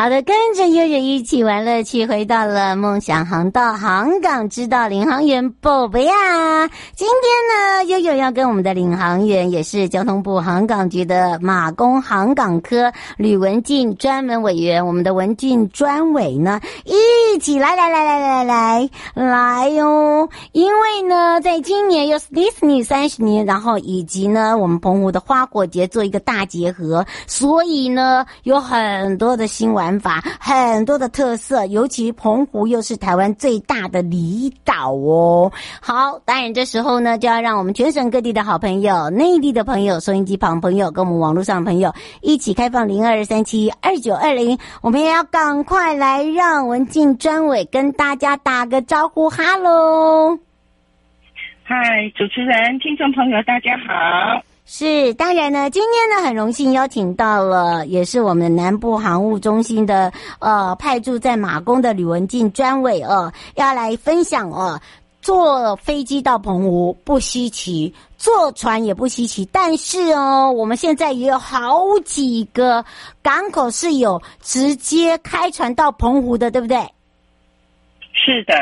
好的，跟着悠悠一起玩乐趣，回到了梦想航道航港之道领航员宝贝呀。今天呢，悠悠要跟我们的领航员，也是交通部航港局的马工航港科吕文静专门委员，我们的文静专委呢，一起来来来来来来来哟。因为呢，在今年又是迪士尼三十年，然后以及呢，我们澎湖的花火节做一个大结合，所以呢，有很多的新玩玩法很多的特色，尤其澎湖又是台湾最大的离岛哦。好，当然这时候呢，就要让我们全省各地的好朋友、内地的朋友、收音机旁朋友跟我们网络上的朋友一起开放零二三七二九二零，我们也要赶快来让文静专委跟大家打个招呼，哈喽！嗨，主持人、听众朋友，大家好。是，当然呢，今天呢很荣幸邀请到了，也是我们南部航务中心的呃派驻在马公的吕文静专委哦，要来分享哦，坐飞机到澎湖不稀奇，坐船也不稀奇，但是哦，我们现在也有好几个港口是有直接开船到澎湖的，对不对？是的。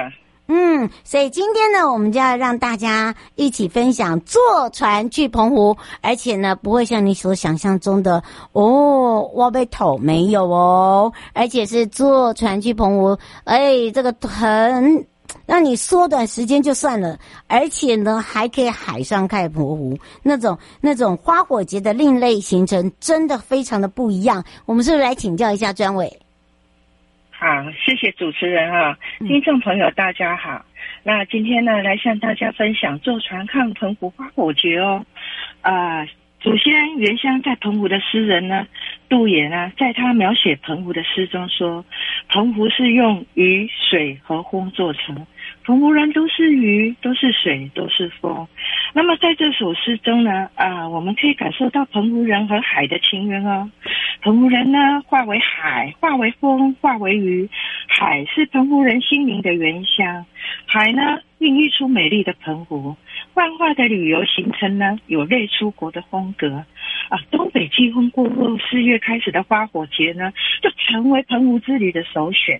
嗯，所以今天呢，我们就要让大家一起分享坐船去澎湖，而且呢，不会像你所想象中的哦，挖背头没有哦，而且是坐船去澎湖，哎，这个很让你缩短时间就算了，而且呢，还可以海上看澎湖那种那种花火节的另类行程，真的非常的不一样。我们是不是来请教一下专委？好，谢谢主持人啊，听众朋友大家好。那今天呢，来向大家分享坐船看澎湖花火节哦。啊、呃，祖先原乡在澎湖的诗人呢，杜衍呢，在他描写澎湖的诗中说，澎湖是用雨、水和风做成。澎湖人都是鱼，都是水，都是风。那么在这首诗中呢，啊，我们可以感受到澎湖人和海的情缘哦。澎湖人呢，化为海，化为风，化为鱼。海是澎湖人心灵的原乡，海呢，孕育出美丽的澎湖。万化的旅游行程呢，有类出国的风格。啊，东北季风过后，四月开始的花火节呢，就成为澎湖之旅的首选。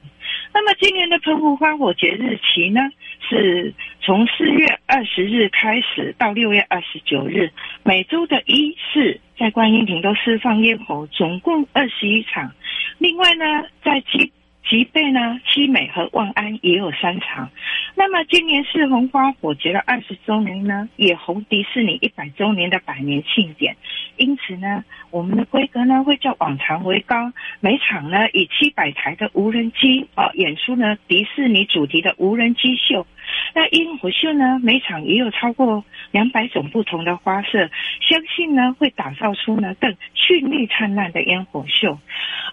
那么今年的澎湖花火节日期呢，是从四月二十日开始到六月二十九日，每周的一四在观音亭都释放烟火，总共二十一场。另外呢，在七。吉贝呢，西美和万安也有三场。那么今年是红花火节的二十周年呢，也红迪士尼一百周年的百年庆典。因此呢，我们的规格呢会较往常为高，每场呢以七百台的无人机啊演出呢迪士尼主题的无人机秀。那烟火秀呢，每场也有超过两百种不同的花色，相信呢会打造出呢更绚丽灿烂的烟火秀。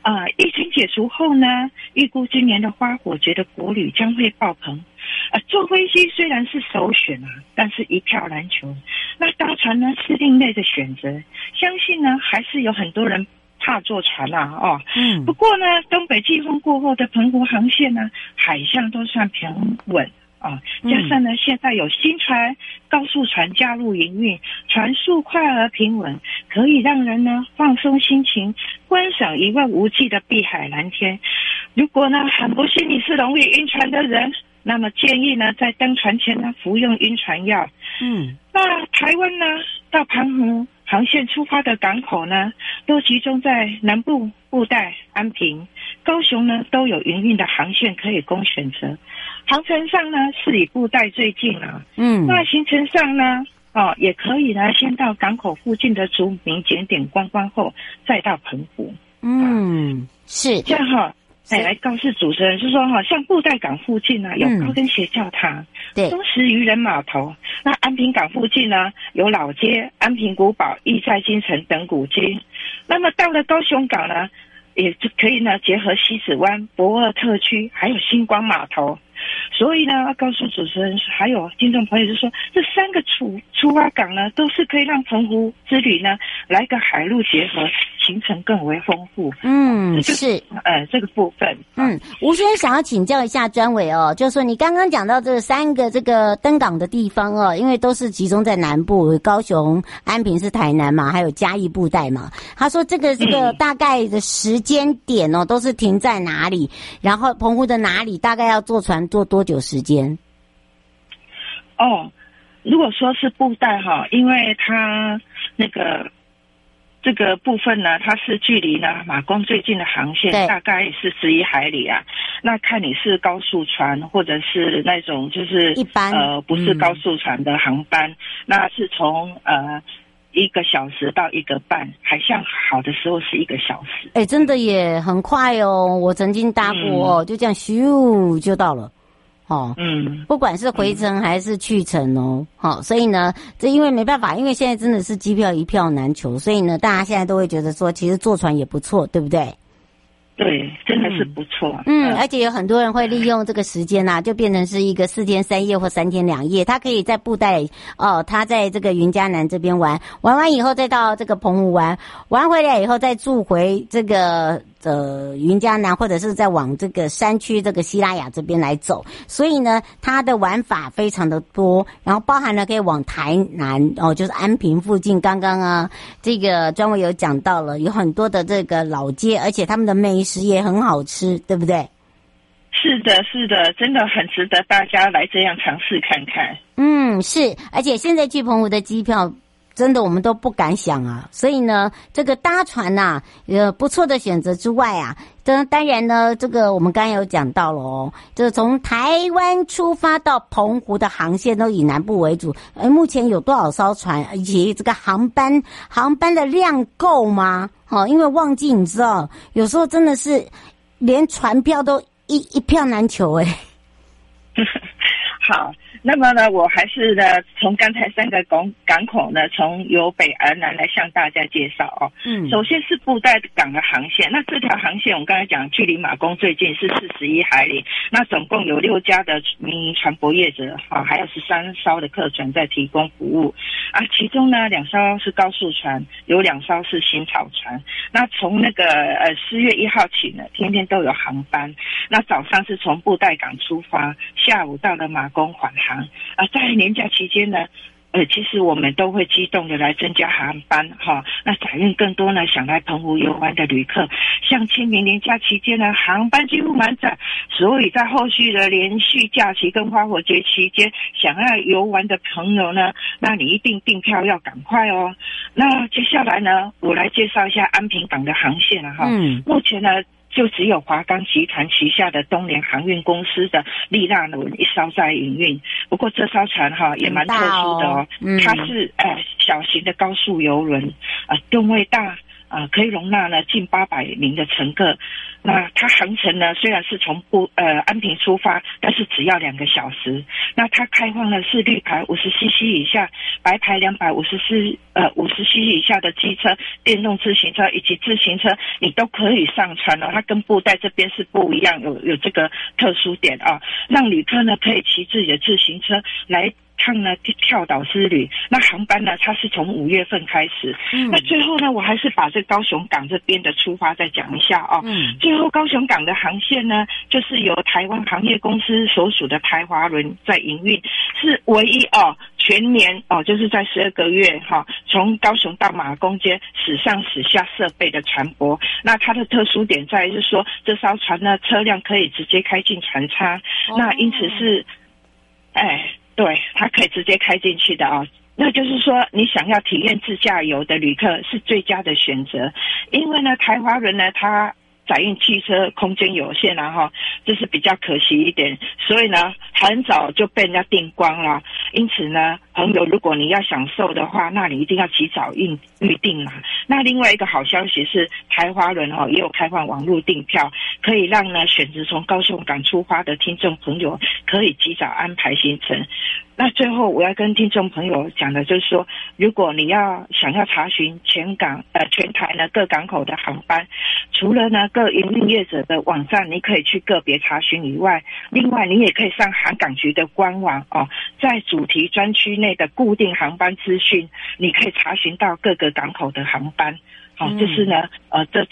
啊、呃，疫情解除后呢，预估今年的花火节的国旅将会爆棚。啊、呃，坐飞机虽然是首选啊，但是一票难求。那搭船呢是另类的选择，相信呢还是有很多人怕坐船啊。哦，嗯。不过呢，东北季风过后的澎湖航线呢，海象都算平稳。啊，加上呢，现在有新船、高速船加入营运，船速快而平稳，可以让人呢放松心情，观赏一望无际的碧海蓝天。如果呢很不幸你是容易晕船的人，那么建议呢在登船前呢服用晕船药。嗯，那台湾呢到澎湖航线出发的港口呢，都集中在南部布袋、安平、高雄呢都有营运的航线可以供选择。航程上呢，是以布袋最近啊，嗯，那行程上呢，哦，也可以呢，先到港口附近的著名景点观光后，再到澎湖。嗯，是这样哈。哎，来告诉主持人是说哈，像布袋港附近呢，有高跟鞋教堂，对，东石渔人码头。那安平港附近呢，有老街、安平古堡、亿载金城等古迹。那么到了高雄港呢，也就可以呢，结合西子湾、博尔特区，还有星光码头。所以呢，要告诉主持人还有听众朋友，就说这三个出出发港呢，都是可以让澎湖之旅呢来个海陆结合，行程更为丰富。嗯，是，呃，这个部分，嗯，吴先生想要请教一下专委哦，就是说你刚刚讲到这三个这个登港的地方哦，因为都是集中在南部，高雄、安平是台南嘛，还有嘉义布袋嘛。他说这个这个大概的时间点哦，都是停在哪里？然后澎湖的哪里大概要坐船坐多久时间？哦，如果说是布袋哈，因为它那个这个部分呢，它是距离呢马公最近的航线大概是十一海里啊。那看你是高速船或者是那种就是一般呃不是高速船的航班，嗯、那是从呃。一个小时到一个半，海象好的时候是一个小时。哎，真的也很快哦！我曾经搭过哦，嗯、就这样咻就到了。哦，嗯，不管是回程还是去程哦，好、嗯，所以呢，这因为没办法，因为现在真的是机票一票难求，所以呢，大家现在都会觉得说，其实坐船也不错，对不对？对，真的是不错。嗯，嗯，而且有很多人会利用这个时间呐、啊，就变成是一个四天三夜或三天两夜。他可以在布袋哦，他在这个云嘉南这边玩，玩完以后再到这个澎湖玩，玩回来以后再住回这个。呃，云嘉南或者是在往这个山区这个西拉雅这边来走，所以呢，它的玩法非常的多，然后包含了可以往台南哦，就是安平附近。刚刚啊，这个专委有讲到了，有很多的这个老街，而且他们的美食也很好吃，对不对？是的，是的，真的很值得大家来这样尝试看看。嗯，是，而且现在去澎湖的机票。真的，我们都不敢想啊！所以呢，这个搭船呐，呃，不错的选择之外啊，当当然呢，这个我们刚刚有讲到了哦，就是从台湾出发到澎湖的航线都以南部为主。呃，目前有多少艘船？以及这个航班航班的量够吗？哦，因为旺季你知道，有时候真的是连船票都一一票难求哎。好。那么呢，我还是呢，从刚才三个港港口呢，从由北而南来向大家介绍哦。嗯，首先是布袋港的航线，那这条航线我们刚才讲，距离马公最近是四十一海里，那总共有六家的民营船舶业者啊，还有十三艘的客船在提供服务啊，其中呢两艘是高速船，有两艘是新草船。那从那个呃四月一号起呢，天天都有航班。那早上是从布袋港出发，下午到了马公返航。啊，在年假期间呢，呃，其实我们都会激动的来增加航班哈。那载运更多呢，想来澎湖游玩的旅客，像清明年假期间呢，航班几乎满载。所以在后续的连续假期跟花火节期间，想要游玩的朋友呢，那你一定订票要赶快哦。那接下来呢，我来介绍一下安平港的航线了哈。嗯，目前呢。就只有华钢集团旗下的东联航运公司的利纳轮一艘在营运，不过这艘船哈也蛮特殊的哦，嗯、它是呃小型的高速游轮，呃吨位大。啊，可以容纳呢近八百名的乘客。那它航程呢虽然是从不呃安平出发，但是只要两个小时。那它开放的是绿牌五十 CC 以下、白牌两百五十四呃五十 CC 以下的机车、电动自行车以及自行车，你都可以上船，哦。它跟布袋这边是不一样，有有这个特殊点啊，让旅客呢可以骑自己的自行车来。趟呢跳岛之旅，那航班呢，它是从五月份开始。嗯，那最后呢，我还是把这高雄港这边的出发再讲一下哦。嗯，最后高雄港的航线呢，就是由台湾航业公司所属的台华轮在营运，是唯一哦，全年哦，就是在十二个月哈、哦，从高雄到马公间驶上驶下设备的船舶。那它的特殊点在于是说，这艘船呢，车辆可以直接开进船舱，哦、那因此是，哎。对，它可以直接开进去的啊、那就是说，你想要体验自驾游的旅客是最佳的选择，因为呢，台华轮呢，它载运汽车空间有限啊哈，这是比较可惜一点，所以呢，很早就被人家订光了。因此呢，朋友，如果你要享受的话，那你一定要及早预预定嘛。那另外一个好消息是，台华轮哦也有开放网络订票，可以让呢选择从高雄港出发的听众朋友可以及早安排行程。那最后我要跟听众朋友讲的就是说，如果你要想要查询全港呃全台呢各港口的航班，除了呢各营运业者的网站，你可以去个别查询以外，另外你也可以上航港局的官网哦，在主题专区内的固定航班资讯，你可以查询到各个港口的航班。好、就是呢呃这。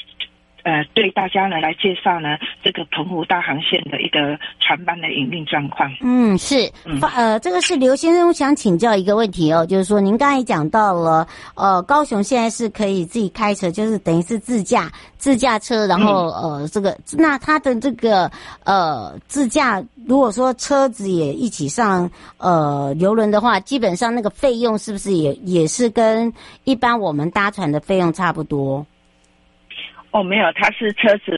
呃，对大家呢来介绍呢这个澎湖大航线的一个船班的营运状况。嗯，是，嗯、呃，这个是刘先生，我想请教一个问题哦，就是说您刚才讲到了，呃，高雄现在是可以自己开车，就是等于是自驾自驾车，然后、嗯、呃，这个那他的这个呃自驾，如果说车子也一起上呃游轮的话，基本上那个费用是不是也也是跟一般我们搭船的费用差不多？哦，没有，它是车子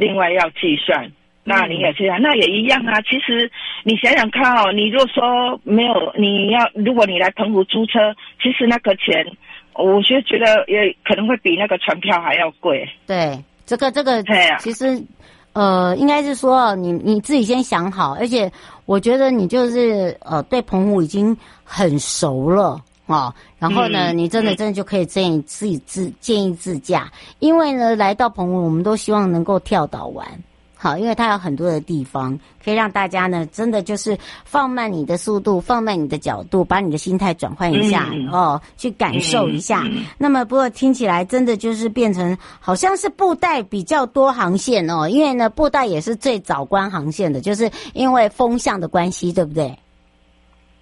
另外要计算。那你也这样，那也一样啊。其实你想想看哦，你如果说没有，你要如果你来澎湖租车，其实那个钱，我就觉得也可能会比那个船票还要贵。对，这个这个，对啊，其实呃，应该是说你你自己先想好，而且我觉得你就是呃，对澎湖已经很熟了。哦，然后呢，你真的真的就可以建议自己自建议自驾，因为呢，来到澎湖，我们都希望能够跳岛玩，好，因为它有很多的地方可以让大家呢，真的就是放慢你的速度，放慢你的角度，把你的心态转换一下哦，去感受一下。那么，不过听起来真的就是变成好像是布袋比较多航线哦，因为呢，布袋也是最早关航线的，就是因为风向的关系，对不对？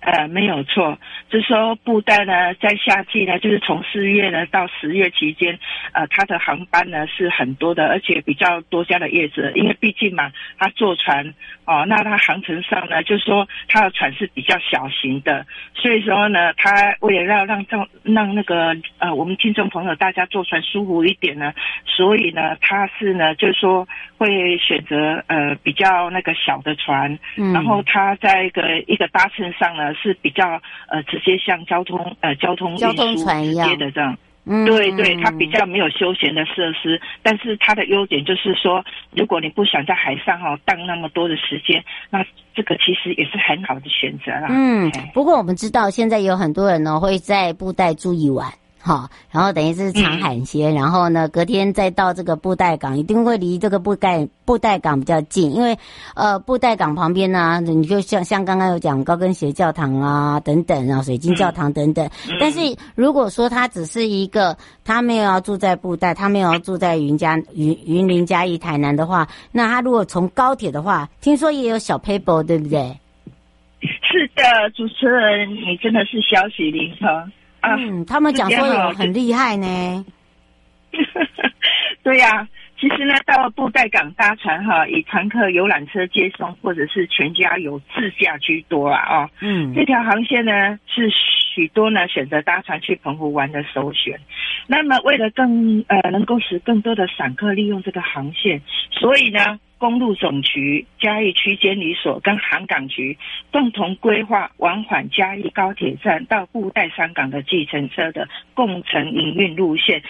呃，没有错，就是说布袋呢，在夏季呢，就是从四月呢到十月期间，呃，它的航班呢是很多的，而且比较多家的业者，因为毕竟嘛，它坐船哦，那它航程上呢，就是说它的船是比较小型的，所以说呢，它为了要让让让那个呃我们听众朋友大家坐船舒服一点呢，所以呢，它是呢，就是说会选择呃比较那个小的船，嗯，然后它在一个一个搭乘上呢。是比较呃直接像交通呃交通运输接的这样，嗯，对对，它比较没有休闲的设施，但是它的优点就是说，如果你不想在海上哈荡那么多的时间，那这个其实也是很好的选择啦。嗯，不过我们知道现在有很多人呢会在布袋住一晚。好，然后等于是长海鲜，嗯、然后呢，隔天再到这个布袋港，一定会离这个布袋布袋港比较近，因为呃，布袋港旁边呢、啊，你就像像刚刚有讲高跟鞋教堂啊等等啊，水晶教堂等等。嗯、但是如果说他只是一个，他没有要住在布袋，他没有要住在云嘉云云林嘉义台南的话，那他如果从高铁的话，听说也有小 paper，对不对？是的，主持人，你真的是消息灵通。嗯，他们讲说有很厉害呢。对呀、啊，其实呢，到布袋港搭船哈，以常客游览车接送，或者是全家游自驾居多啊。哦，嗯，这条航线呢是许多呢选择搭船去澎湖玩的首选。那么，为了更呃能够使更多的散客利用这个航线，所以呢。公路总局、嘉义区监理所跟航港局共同规划往返嘉义高铁站到布袋山港的计程车的共乘营运路线。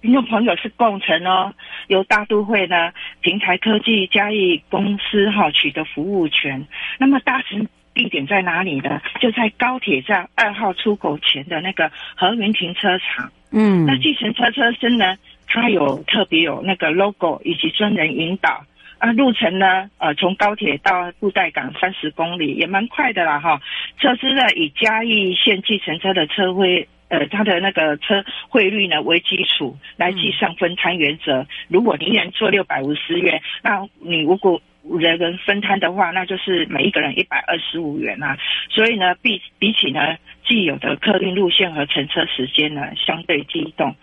听众朋友是共乘哦，由大都会呢平台科技嘉义公司哈取得服务权。那么搭乘地点在哪里呢？就在高铁站二号出口前的那个和云停车场。嗯，那计程车车身呢，它有特别有那个 logo 以及专人引导。啊，路程呢？呃，从高铁到布袋港三十公里，也蛮快的啦，哈。车资呢，以嘉义县计程车的车费，呃，它的那个车汇率呢为基础来计算分摊原则。如果你一人坐六百五十元，那你如果人人分摊的话，那就是每一个人一百二十五元啊。所以呢，比比起呢既有的客运路线和乘车时间呢，相对机动。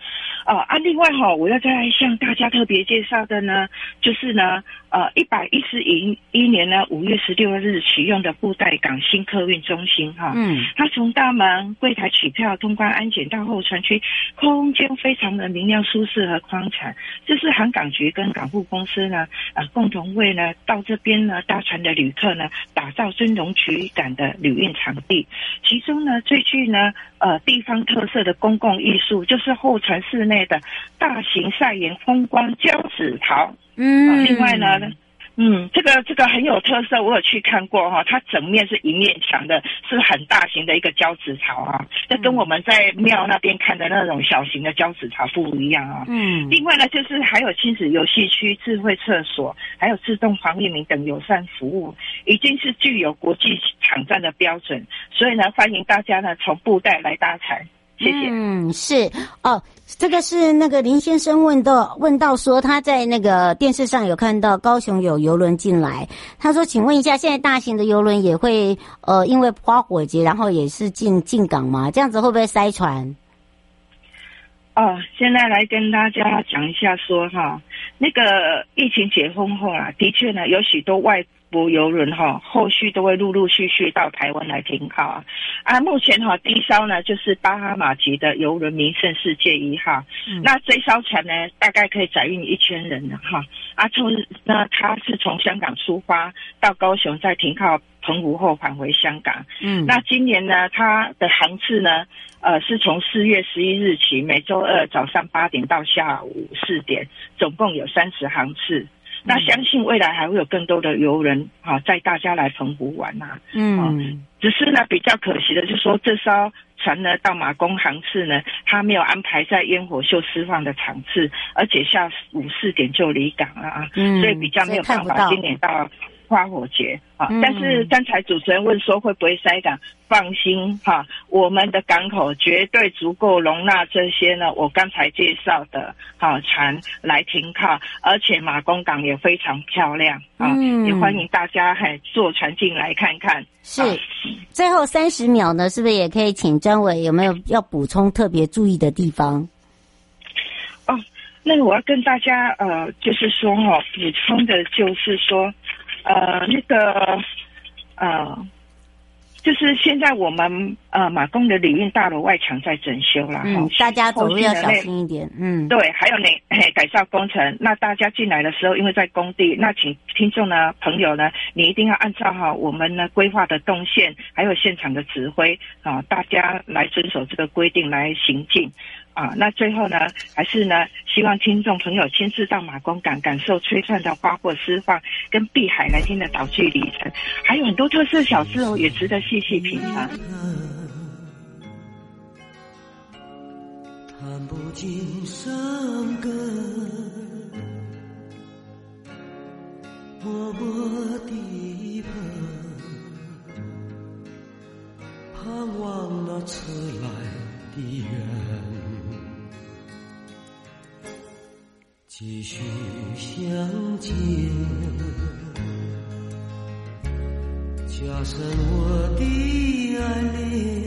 哦啊，另外哈、哦，我要再向大家特别介绍的呢，就是呢，呃，一百一十一一年呢五月十六日启用的布袋港新客运中心哈，嗯，它从大门柜台取票、通关安检到候船区，空间非常的明亮、舒适和宽敞。这是航港局跟港务公司呢，呃，共同为呢到这边呢搭船的旅客呢，打造尊荣取感的旅运场地。其中呢，最具呢，呃，地方特色的公共艺术，就是候船室内的大型晒盐风光交趾陶。嗯、另外呢。嗯，这个这个很有特色，我有去看过哈，它整面是一面墙的，是很大型的一个交趾陶啊，这跟我们在庙那边看的那种小型的交趾陶不一样啊。嗯，另外呢，就是还有亲子游戏区、智慧厕所，还有自动防疫门等友善服务，已经是具有国际场站的标准，所以呢，欢迎大家呢从布袋来搭船。谢谢。嗯，是哦，这个是那个林先生问到问到说他在那个电视上有看到高雄有游轮进来，他说，请问一下，现在大型的游轮也会呃因为花火节，然后也是进进港吗？这样子会不会塞船？哦，现在来跟大家讲一下说哈，那个疫情解封后啊，的确呢有许多外。国游轮哈，后续都会陆陆续续到台湾来停靠啊。啊，目前哈第一艘呢就是巴哈马籍的游轮名胜世界一号，嗯、那这艘船呢大概可以载运一千人的哈。啊，从那它是从香港出发到高雄，再停靠澎湖后返回香港。嗯，那今年呢它的航次呢，呃是从四月十一日起，每周二早上八点到下午四点，总共有三十航次。那相信未来还会有更多的游人啊，带大家来澎湖玩呐、啊。嗯，只是呢比较可惜的就是说，这艘船呢到马公航次呢，它没有安排在烟火秀释放的场次，而且下午四点就离港了啊。嗯，所以比较没有办法今年到。花火节啊，但是刚才主持人问说会不会塞港，放心哈，我们的港口绝对足够容纳这些呢。我刚才介绍的啊船来停靠，而且马公港也非常漂亮啊，也欢迎大家还坐船进来看看。是，最后三十秒呢，是不是也可以请张伟有没有要补充特别注意的地方？哦，那我要跟大家呃，就是说哈，补充的就是说。呃，那个，呃，就是现在我们呃马公的礼运大楼外墙在整修了，嗯，大家走路要小心一点，嗯，对，还有那改造工程，那大家进来的时候，因为在工地，那请听众呢朋友呢，你一定要按照哈我们呢规划的动线，还有现场的指挥啊，大家来遵守这个规定来行进。啊，那最后呢，还是呢，希望听众朋友亲自到马公港，感受璀璨的花火释放，跟碧海蓝天的岛距旅程，还有很多特色小吃哦，也值得细细品尝。谈不尽伤感，加深我的爱。恋，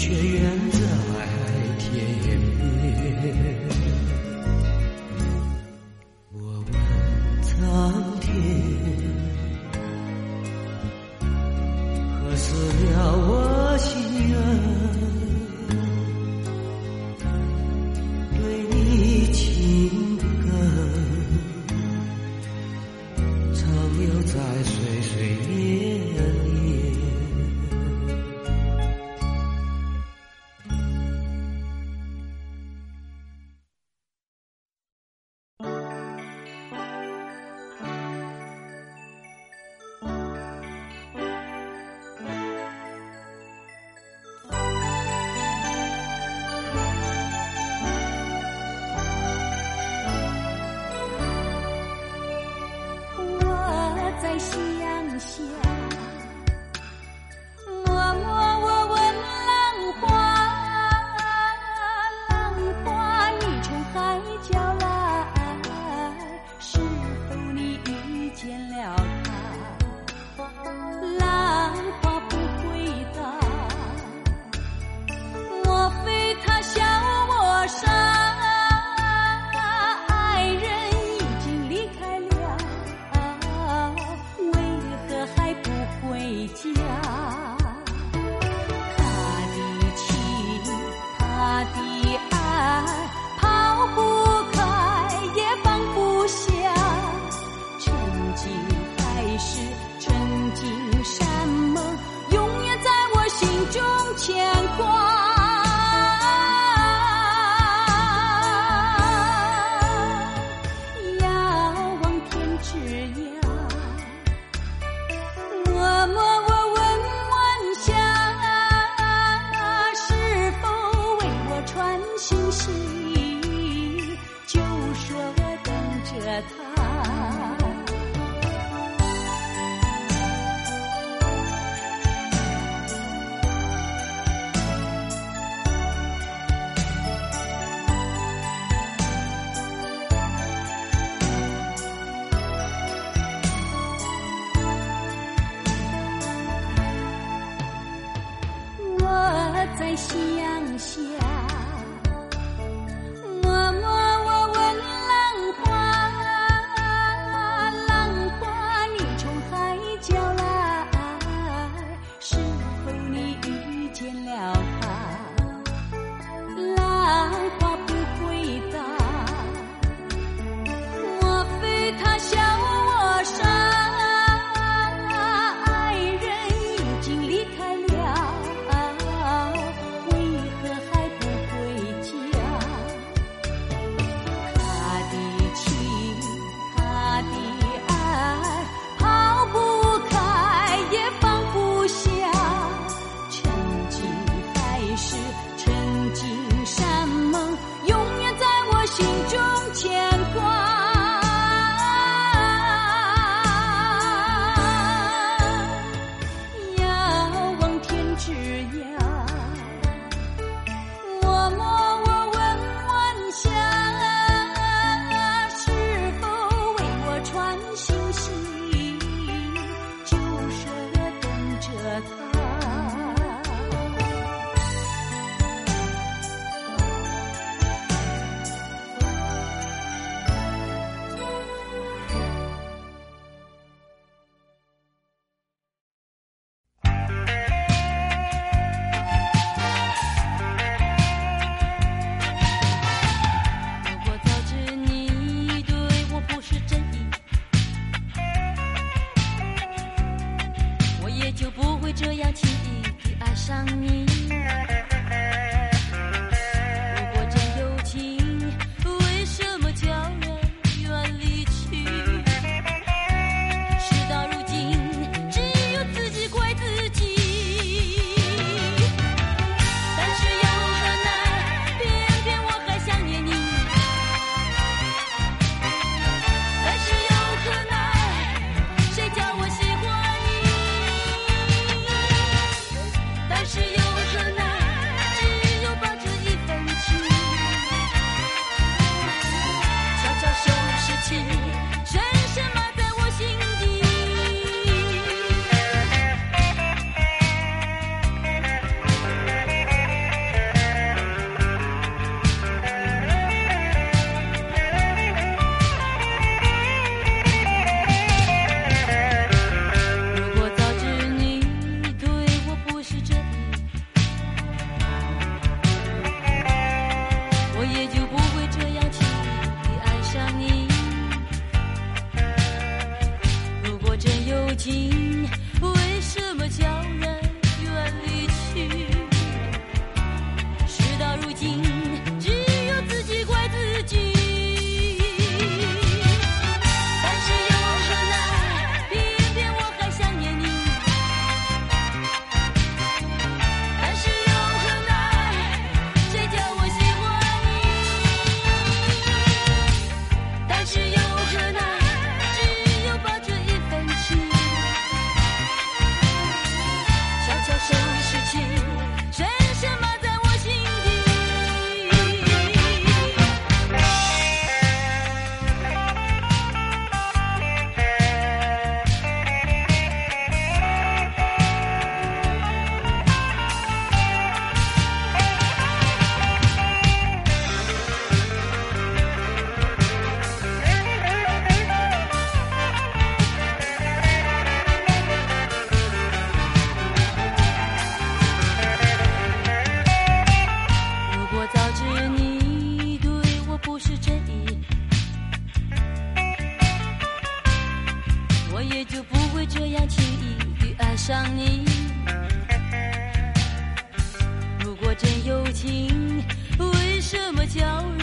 却远真有情，为什么叫人